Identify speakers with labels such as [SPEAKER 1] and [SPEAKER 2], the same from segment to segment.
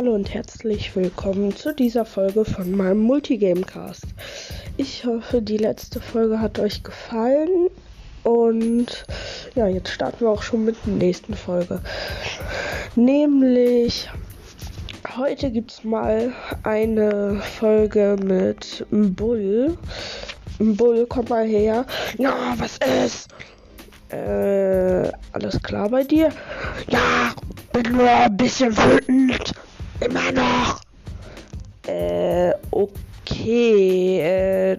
[SPEAKER 1] Hallo und herzlich willkommen zu dieser Folge von meinem Multigamecast. Ich hoffe, die letzte Folge hat euch gefallen und ja, jetzt starten wir auch schon mit der nächsten Folge. Nämlich heute gibt es mal eine Folge mit Bull. Bull, komm mal her. Ja, was ist? Äh, alles klar bei dir? Ja, bin nur ein bisschen wütend. Okay. Äh,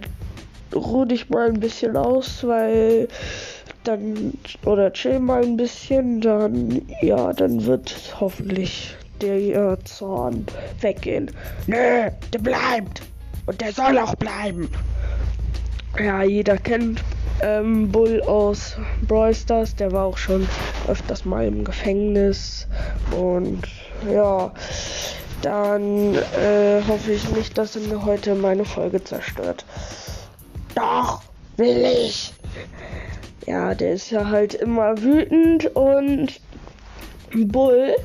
[SPEAKER 1] ruh dich mal ein bisschen aus, weil dann oder chill mal ein bisschen, dann ja, dann wird hoffentlich der äh, Zorn weggehen. Nö, der bleibt und der soll auch bleiben. Ja, jeder kennt ähm, Bull aus Brawl Stars, der war auch schon öfters mal im Gefängnis und ja, dann äh, hoffe ich nicht, dass er mir heute meine Folge zerstört. Doch, will ich. Ja, der ist ja halt immer wütend und Bull,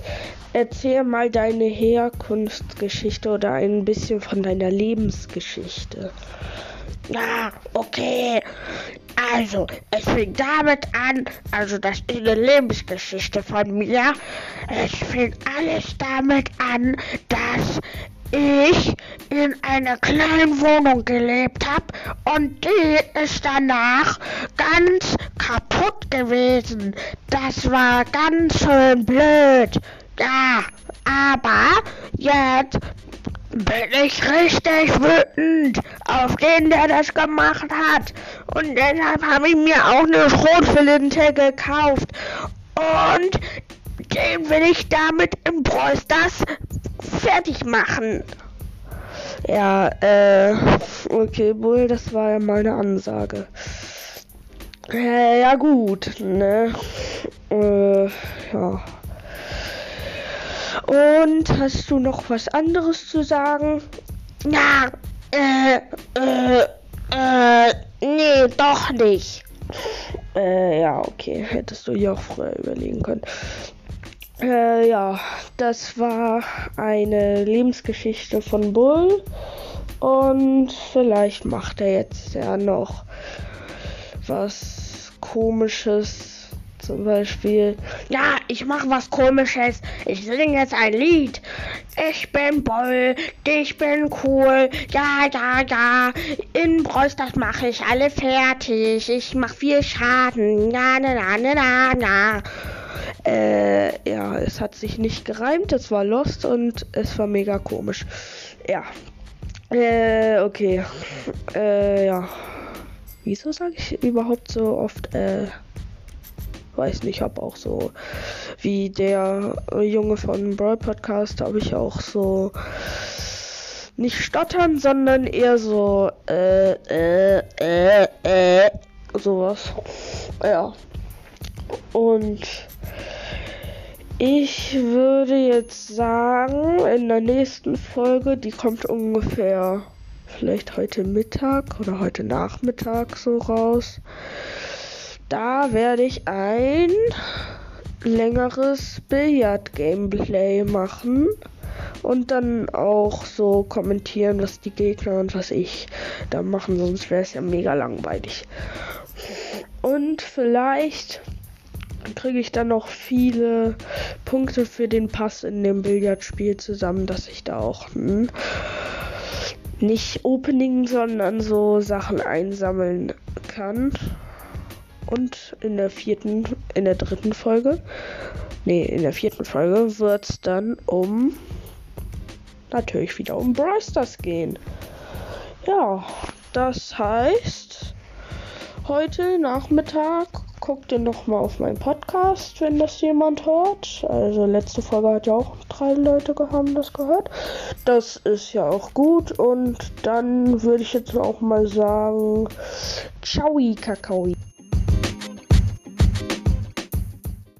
[SPEAKER 1] erzähl mal deine Herkunftsgeschichte oder ein bisschen von deiner Lebensgeschichte. Ja, okay. Also, es fing damit an, also das ist eine Lebensgeschichte von mir. Es fing alles damit an, dass ich in einer kleinen Wohnung gelebt habe und die ist danach ganz kaputt gewesen. Das war ganz schön blöd. Ja, aber jetzt bin ich richtig wütend auf den, der das gemacht hat. Und deshalb habe ich mir auch eine Schrotflinte gekauft. Und den will ich damit im Polsters fertig machen. Ja, äh, okay, Bull, das war ja mal eine Ansage. Äh, ja gut, ne? Äh, ja. Und hast du noch was anderes zu sagen? Ja, äh, äh, äh, nee, doch nicht. Äh, ja, okay, hättest du ja auch früher überlegen können. Äh, ja, das war eine Lebensgeschichte von Bull. Und vielleicht macht er jetzt ja noch was komisches zum Beispiel, ja, ich mache was komisches. Ich singe jetzt ein Lied. Ich bin Boll, ich bin cool. Ja, ja, ja. In Brostach mache ich alle fertig. Ich mache viel Schaden. Ja, na, na, na, na, na. Äh, ja, es hat sich nicht gereimt. Es war Lost und es war mega komisch. Ja. Äh, okay. Äh, ja. Wieso sage ich überhaupt so oft, äh, weiß nicht, habe auch so wie der Junge von Brawl Podcast, habe ich auch so nicht stottern, sondern eher so äh, äh, äh, äh, sowas. Ja. Und ich würde jetzt sagen, in der nächsten Folge, die kommt ungefähr vielleicht heute Mittag oder heute Nachmittag so raus. Da werde ich ein längeres Billard-Gameplay machen und dann auch so kommentieren, was die Gegner und was ich da machen, sonst wäre es ja mega langweilig. Und vielleicht kriege ich dann noch viele Punkte für den Pass in dem Billardspiel zusammen, dass ich da auch hm, nicht Opening, sondern so Sachen einsammeln kann. Und in der vierten, in der dritten Folge, nee, in der vierten Folge wird es dann um natürlich wieder um Brawl gehen. Ja, das heißt, heute Nachmittag guckt ihr nochmal auf meinen Podcast, wenn das jemand hört. Also letzte Folge hat ja auch drei Leute haben das gehört. Das ist ja auch gut. Und dann würde ich jetzt auch mal sagen, ciao, Kakaoi.